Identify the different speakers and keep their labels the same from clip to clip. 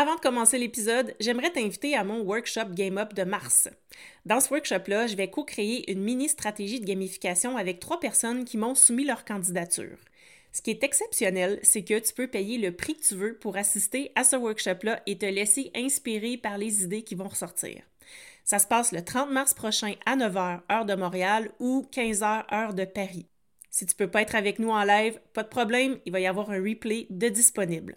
Speaker 1: Avant de commencer l'épisode, j'aimerais t'inviter à mon workshop Game Up de mars. Dans ce workshop-là, je vais co-créer une mini stratégie de gamification avec trois personnes qui m'ont soumis leur candidature. Ce qui est exceptionnel, c'est que tu peux payer le prix que tu veux pour assister à ce workshop-là et te laisser inspirer par les idées qui vont ressortir. Ça se passe le 30 mars prochain à 9h, heure de Montréal, ou 15h, heure de Paris. Si tu ne peux pas être avec nous en live, pas de problème, il va y avoir un replay de disponible.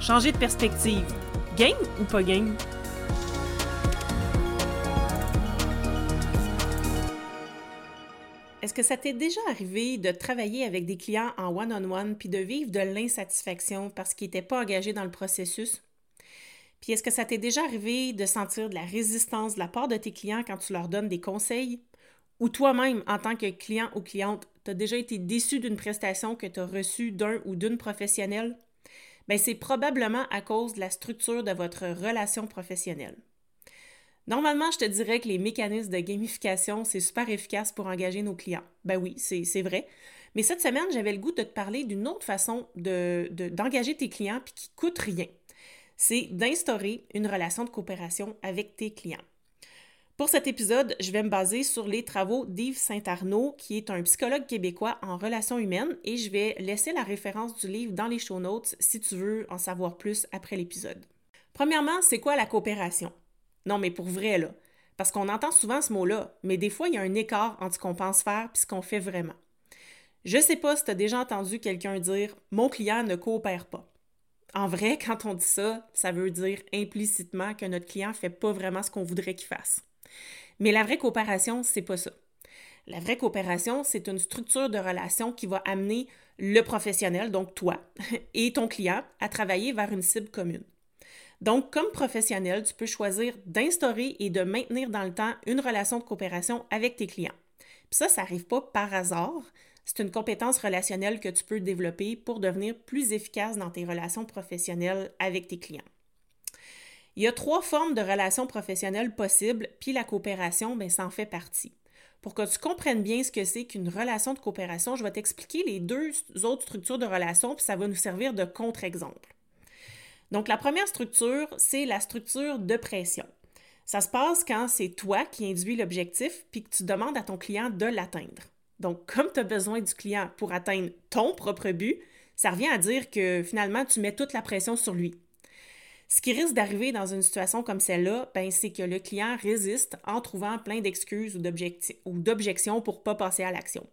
Speaker 1: Changer de perspective, game ou pas game? Est-ce que ça t'est déjà arrivé de travailler avec des clients en one-on-one puis de vivre de l'insatisfaction parce qu'ils n'étaient pas engagés dans le processus? Puis est-ce que ça t'est déjà arrivé de sentir de la résistance de la part de tes clients quand tu leur donnes des conseils? Ou toi-même, en tant que client ou cliente, tu déjà été déçu d'une prestation que tu as reçue d'un ou d'une professionnelle? Bien, c'est probablement à cause de la structure de votre relation professionnelle. Normalement, je te dirais que les mécanismes de gamification, c'est super efficace pour engager nos clients. Ben oui, c'est vrai. Mais cette semaine, j'avais le goût de te parler d'une autre façon d'engager de, tes clients puis qui coûte rien c'est d'instaurer une relation de coopération avec tes clients. Pour cet épisode, je vais me baser sur les travaux d'Yves Saint-Arnaud, qui est un psychologue québécois en relations humaines, et je vais laisser la référence du livre dans les show notes si tu veux en savoir plus après l'épisode. Premièrement, c'est quoi la coopération? Non, mais pour vrai, là. Parce qu'on entend souvent ce mot-là, mais des fois, il y a un écart entre ce qu'on pense faire et ce qu'on fait vraiment. Je sais pas si tu as déjà entendu quelqu'un dire Mon client ne coopère pas. En vrai, quand on dit ça, ça veut dire implicitement que notre client ne fait pas vraiment ce qu'on voudrait qu'il fasse. Mais la vraie coopération, c'est pas ça. La vraie coopération, c'est une structure de relation qui va amener le professionnel, donc toi, et ton client à travailler vers une cible commune. Donc, comme professionnel, tu peux choisir d'instaurer et de maintenir dans le temps une relation de coopération avec tes clients. Puis ça, ça n'arrive pas par hasard. C'est une compétence relationnelle que tu peux développer pour devenir plus efficace dans tes relations professionnelles avec tes clients. Il y a trois formes de relations professionnelles possibles, puis la coopération, bien, ça en fait partie. Pour que tu comprennes bien ce que c'est qu'une relation de coopération, je vais t'expliquer les deux autres structures de relations, puis ça va nous servir de contre-exemple. Donc, la première structure, c'est la structure de pression. Ça se passe quand c'est toi qui induis l'objectif, puis que tu demandes à ton client de l'atteindre. Donc, comme tu as besoin du client pour atteindre ton propre but, ça revient à dire que finalement, tu mets toute la pression sur lui. Ce qui risque d'arriver dans une situation comme celle-là, ben, c'est que le client résiste en trouvant plein d'excuses ou d'objections pour ne pas passer à l'action.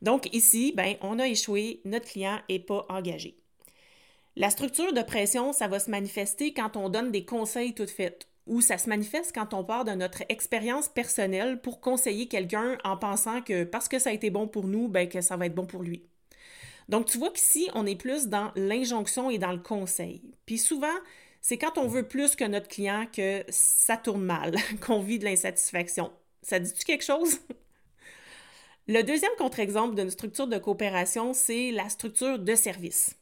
Speaker 1: Donc ici, ben, on a échoué, notre client n'est pas engagé. La structure de pression, ça va se manifester quand on donne des conseils tout faits ou ça se manifeste quand on part de notre expérience personnelle pour conseiller quelqu'un en pensant que parce que ça a été bon pour nous, ben que ça va être bon pour lui. Donc tu vois qu'ici, on est plus dans l'injonction et dans le conseil. Puis souvent, c'est quand on veut plus que notre client que ça tourne mal, qu'on vit de l'insatisfaction. Ça dit-tu quelque chose? Le deuxième contre-exemple d'une structure de coopération, c'est la structure de service.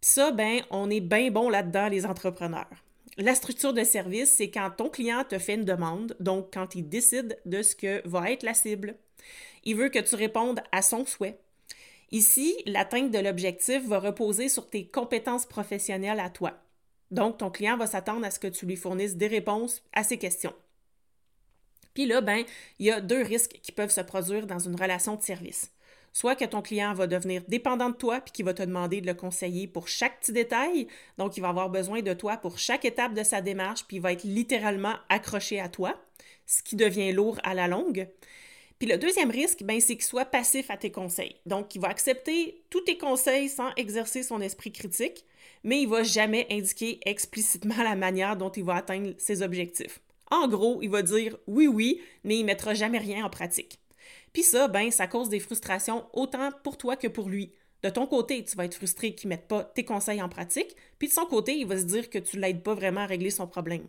Speaker 1: Puis ça, ben, on est bien bon là-dedans, les entrepreneurs. La structure de service, c'est quand ton client te fait une demande, donc quand il décide de ce que va être la cible. Il veut que tu répondes à son souhait. Ici, l'atteinte de l'objectif va reposer sur tes compétences professionnelles à toi. Donc, ton client va s'attendre à ce que tu lui fournisses des réponses à ses questions. Puis là, ben, il y a deux risques qui peuvent se produire dans une relation de service soit que ton client va devenir dépendant de toi puis qu'il va te demander de le conseiller pour chaque petit détail. Donc, il va avoir besoin de toi pour chaque étape de sa démarche puis il va être littéralement accroché à toi, ce qui devient lourd à la longue. Puis le deuxième risque, ben, c'est qu'il soit passif à tes conseils. Donc, il va accepter tous tes conseils sans exercer son esprit critique, mais il va jamais indiquer explicitement la manière dont il va atteindre ses objectifs. En gros, il va dire oui, oui, mais il mettra jamais rien en pratique. Puis ça, ben, ça cause des frustrations autant pour toi que pour lui. De ton côté, tu vas être frustré qu'il ne mette pas tes conseils en pratique, puis de son côté, il va se dire que tu ne l'aides pas vraiment à régler son problème.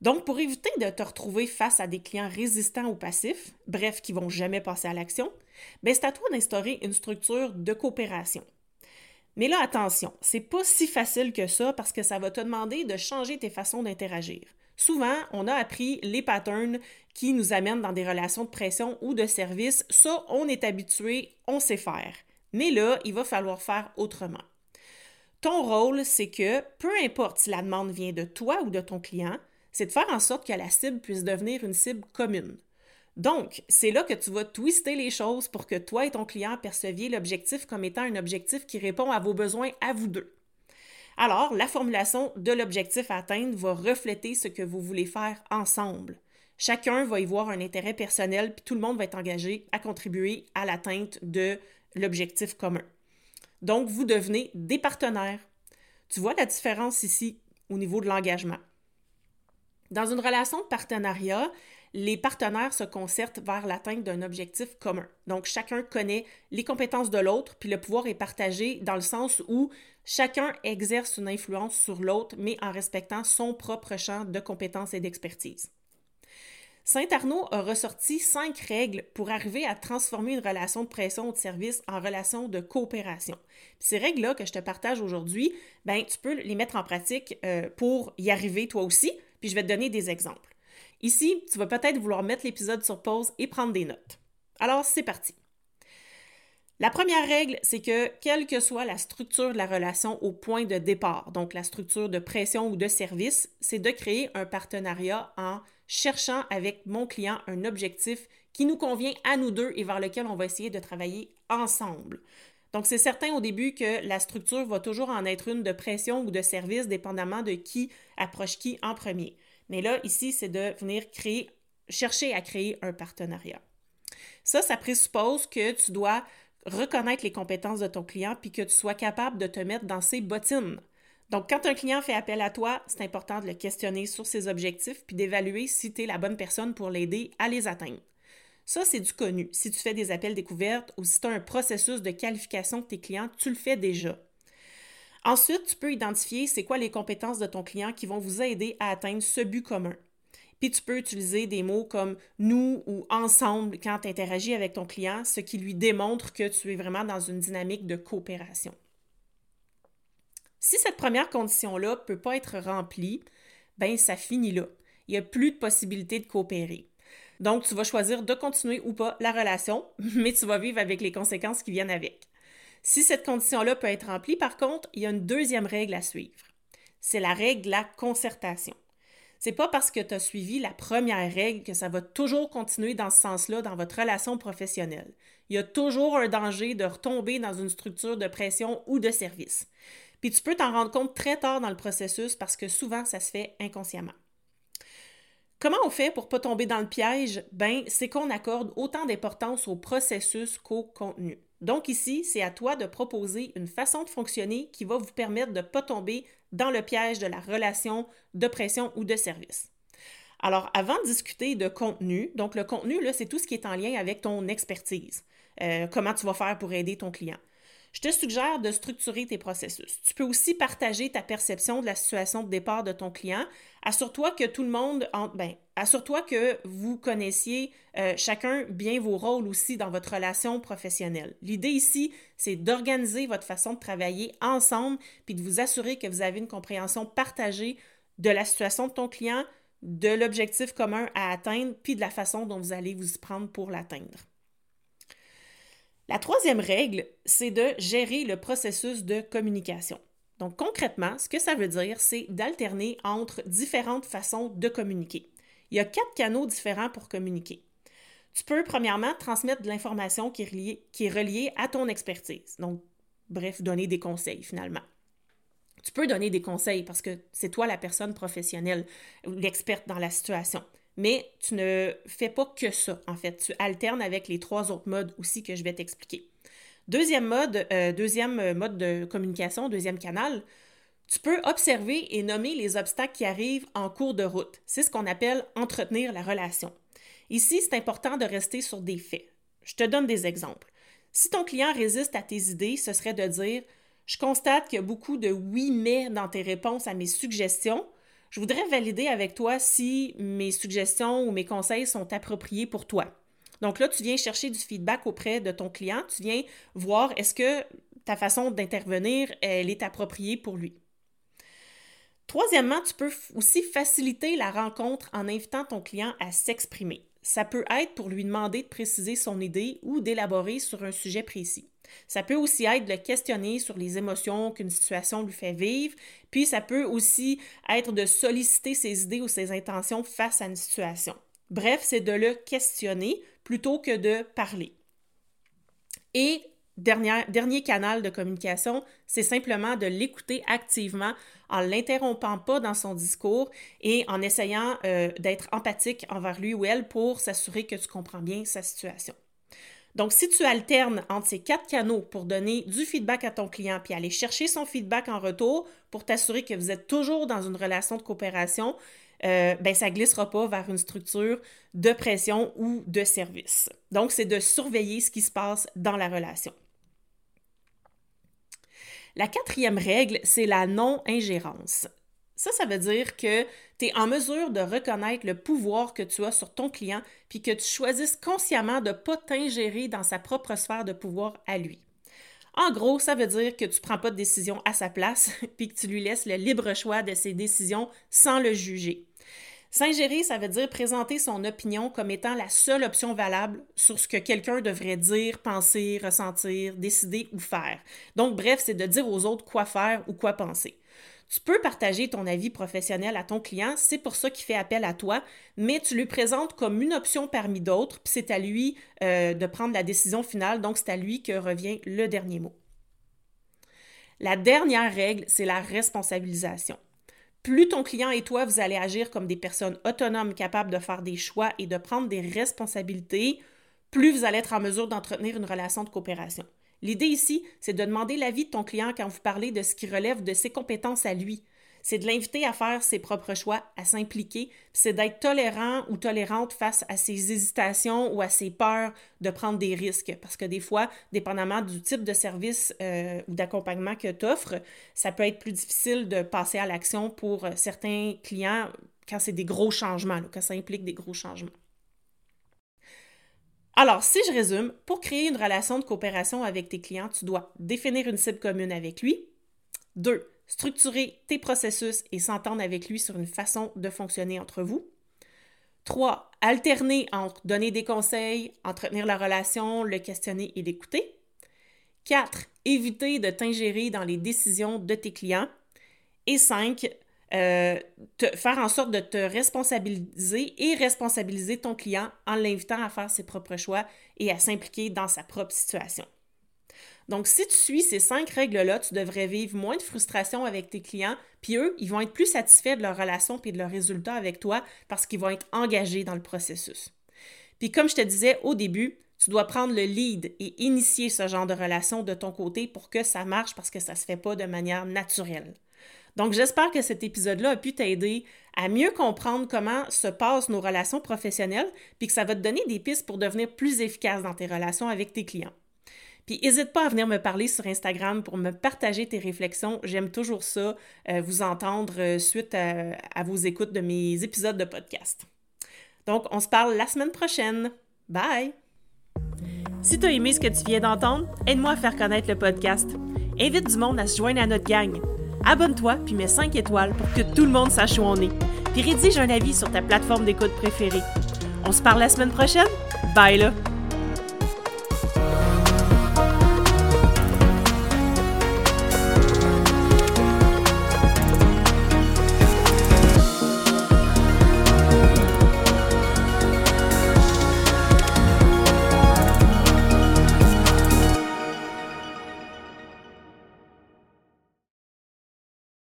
Speaker 1: Donc, pour éviter de te retrouver face à des clients résistants ou passifs, bref, qui vont jamais passer à l'action, ben c'est à toi d'instaurer une structure de coopération. Mais là, attention, c'est pas si facile que ça parce que ça va te demander de changer tes façons d'interagir. Souvent, on a appris les patterns qui nous amènent dans des relations de pression ou de service. Ça, on est habitué, on sait faire. Mais là, il va falloir faire autrement. Ton rôle, c'est que peu importe si la demande vient de toi ou de ton client, c'est de faire en sorte que la cible puisse devenir une cible commune. Donc, c'est là que tu vas twister les choses pour que toi et ton client perceviez l'objectif comme étant un objectif qui répond à vos besoins à vous deux. Alors, la formulation de l'objectif à atteindre va refléter ce que vous voulez faire ensemble. Chacun va y voir un intérêt personnel, puis tout le monde va être engagé à contribuer à l'atteinte de l'objectif commun. Donc, vous devenez des partenaires. Tu vois la différence ici au niveau de l'engagement. Dans une relation de partenariat, les partenaires se concertent vers l'atteinte d'un objectif commun. Donc, chacun connaît les compétences de l'autre, puis le pouvoir est partagé dans le sens où chacun exerce une influence sur l'autre, mais en respectant son propre champ de compétences et d'expertise. Saint-Arnaud a ressorti cinq règles pour arriver à transformer une relation de pression ou de service en relation de coopération. ces règles-là que je te partage aujourd'hui, ben, tu peux les mettre en pratique euh, pour y arriver toi aussi, puis je vais te donner des exemples. Ici, tu vas peut-être vouloir mettre l'épisode sur pause et prendre des notes. Alors, c'est parti. La première règle, c'est que quelle que soit la structure de la relation au point de départ, donc la structure de pression ou de service, c'est de créer un partenariat en cherchant avec mon client un objectif qui nous convient à nous deux et vers lequel on va essayer de travailler ensemble. Donc, c'est certain au début que la structure va toujours en être une de pression ou de service, dépendamment de qui approche qui en premier. Mais là, ici, c'est de venir créer, chercher à créer un partenariat. Ça, ça présuppose que tu dois reconnaître les compétences de ton client puis que tu sois capable de te mettre dans ses bottines. Donc, quand un client fait appel à toi, c'est important de le questionner sur ses objectifs puis d'évaluer si tu es la bonne personne pour l'aider à les atteindre. Ça, c'est du connu. Si tu fais des appels découvertes ou si tu as un processus de qualification de tes clients, tu le fais déjà. Ensuite, tu peux identifier c'est quoi les compétences de ton client qui vont vous aider à atteindre ce but commun. Puis tu peux utiliser des mots comme nous ou ensemble quand tu interagis avec ton client, ce qui lui démontre que tu es vraiment dans une dynamique de coopération. Si cette première condition-là ne peut pas être remplie, ben ça finit là. Il n'y a plus de possibilité de coopérer. Donc, tu vas choisir de continuer ou pas la relation, mais tu vas vivre avec les conséquences qui viennent avec. Si cette condition-là peut être remplie, par contre, il y a une deuxième règle à suivre. C'est la règle de la concertation. C'est pas parce que tu as suivi la première règle que ça va toujours continuer dans ce sens-là dans votre relation professionnelle. Il y a toujours un danger de retomber dans une structure de pression ou de service. Puis tu peux t'en rendre compte très tard dans le processus parce que souvent ça se fait inconsciemment. Comment on fait pour pas tomber dans le piège? Ben, c'est qu'on accorde autant d'importance au processus qu'au contenu. Donc ici, c'est à toi de proposer une façon de fonctionner qui va vous permettre de ne pas tomber dans le piège de la relation de pression ou de service. Alors, avant de discuter de contenu, donc le contenu, c'est tout ce qui est en lien avec ton expertise. Euh, comment tu vas faire pour aider ton client? Je te suggère de structurer tes processus. Tu peux aussi partager ta perception de la situation de départ de ton client. Assure-toi que tout le monde, ben, assure-toi que vous connaissiez euh, chacun bien vos rôles aussi dans votre relation professionnelle. L'idée ici, c'est d'organiser votre façon de travailler ensemble, puis de vous assurer que vous avez une compréhension partagée de la situation de ton client, de l'objectif commun à atteindre, puis de la façon dont vous allez vous y prendre pour l'atteindre. La troisième règle, c'est de gérer le processus de communication. Donc concrètement, ce que ça veut dire, c'est d'alterner entre différentes façons de communiquer. Il y a quatre canaux différents pour communiquer. Tu peux premièrement transmettre de l'information qui, est reliée à ton expertise. Donc, bref, donner des conseils finalement. Tu peux donner des conseils parce que c'est toi la personne professionnelle, l'experte dans la situation. Mais tu ne fais pas que ça, en fait. Tu alternes avec les trois autres modes aussi que je vais t'expliquer. Deuxième mode, euh, deuxième mode de communication, deuxième canal, tu peux observer et nommer les obstacles qui arrivent en cours de route. C'est ce qu'on appelle entretenir la relation. Ici, c'est important de rester sur des faits. Je te donne des exemples. Si ton client résiste à tes idées, ce serait de dire Je constate qu'il y a beaucoup de oui mais dans tes réponses à mes suggestions. Je voudrais valider avec toi si mes suggestions ou mes conseils sont appropriés pour toi. Donc là, tu viens chercher du feedback auprès de ton client, tu viens voir est-ce que ta façon d'intervenir, elle est appropriée pour lui? Troisièmement, tu peux aussi faciliter la rencontre en invitant ton client à s'exprimer. Ça peut être pour lui demander de préciser son idée ou d'élaborer sur un sujet précis. Ça peut aussi être de le questionner sur les émotions qu'une situation lui fait vivre, puis ça peut aussi être de solliciter ses idées ou ses intentions face à une situation. Bref, c'est de le questionner plutôt que de parler. Et dernier canal de communication, c'est simplement de l'écouter activement en l'interrompant pas dans son discours et en essayant euh, d'être empathique envers lui ou elle pour s'assurer que tu comprends bien sa situation. Donc, si tu alternes entre ces quatre canaux pour donner du feedback à ton client puis aller chercher son feedback en retour pour t'assurer que vous êtes toujours dans une relation de coopération, euh, ben, ça ne glissera pas vers une structure de pression ou de service. Donc, c'est de surveiller ce qui se passe dans la relation. La quatrième règle, c'est la non-ingérence. Ça, ça veut dire que tu es en mesure de reconnaître le pouvoir que tu as sur ton client, puis que tu choisisses consciemment de ne pas t'ingérer dans sa propre sphère de pouvoir à lui. En gros, ça veut dire que tu ne prends pas de décision à sa place, puis que tu lui laisses le libre choix de ses décisions sans le juger. S'ingérer, ça veut dire présenter son opinion comme étant la seule option valable sur ce que quelqu'un devrait dire, penser, ressentir, décider ou faire. Donc, bref, c'est de dire aux autres quoi faire ou quoi penser. Tu peux partager ton avis professionnel à ton client, c'est pour ça qu'il fait appel à toi, mais tu lui présentes comme une option parmi d'autres, puis c'est à lui euh, de prendre la décision finale, donc c'est à lui que revient le dernier mot. La dernière règle, c'est la responsabilisation. Plus ton client et toi, vous allez agir comme des personnes autonomes capables de faire des choix et de prendre des responsabilités, plus vous allez être en mesure d'entretenir une relation de coopération. L'idée ici, c'est de demander l'avis de ton client quand vous parlez de ce qui relève de ses compétences à lui. C'est de l'inviter à faire ses propres choix, à s'impliquer, c'est d'être tolérant ou tolérante face à ses hésitations ou à ses peurs de prendre des risques. Parce que des fois, dépendamment du type de service euh, ou d'accompagnement que tu offres, ça peut être plus difficile de passer à l'action pour euh, certains clients quand c'est des gros changements, quand ça implique des gros changements. Alors, si je résume, pour créer une relation de coopération avec tes clients, tu dois définir une cible commune avec lui. Deux, structurer tes processus et s'entendre avec lui sur une façon de fonctionner entre vous. Trois, alterner entre donner des conseils, entretenir la relation, le questionner et l'écouter. Quatre, éviter de t'ingérer dans les décisions de tes clients. Et cinq, euh, faire en sorte de te responsabiliser et responsabiliser ton client en l'invitant à faire ses propres choix et à s'impliquer dans sa propre situation. Donc, si tu suis ces cinq règles-là, tu devrais vivre moins de frustration avec tes clients, puis eux, ils vont être plus satisfaits de leur relation et de leurs résultats avec toi parce qu'ils vont être engagés dans le processus. Puis comme je te disais au début, tu dois prendre le lead et initier ce genre de relation de ton côté pour que ça marche parce que ça ne se fait pas de manière naturelle. Donc, j'espère que cet épisode-là a pu t'aider à mieux comprendre comment se passent nos relations professionnelles, puis que ça va te donner des pistes pour devenir plus efficace dans tes relations avec tes clients. Puis n'hésite pas à venir me parler sur Instagram pour me partager tes réflexions. J'aime toujours ça, euh, vous entendre euh, suite à, à vos écoutes de mes épisodes de podcast. Donc, on se parle la semaine prochaine. Bye! Si tu as aimé ce que tu viens d'entendre, aide-moi à faire connaître le podcast. Invite du monde à se joindre à notre gang abonne-toi puis mets 5 étoiles pour que tout le monde sache où on est. Puis rédige un avis sur ta plateforme d'écoute préférée. On se parle la semaine prochaine? Bye là!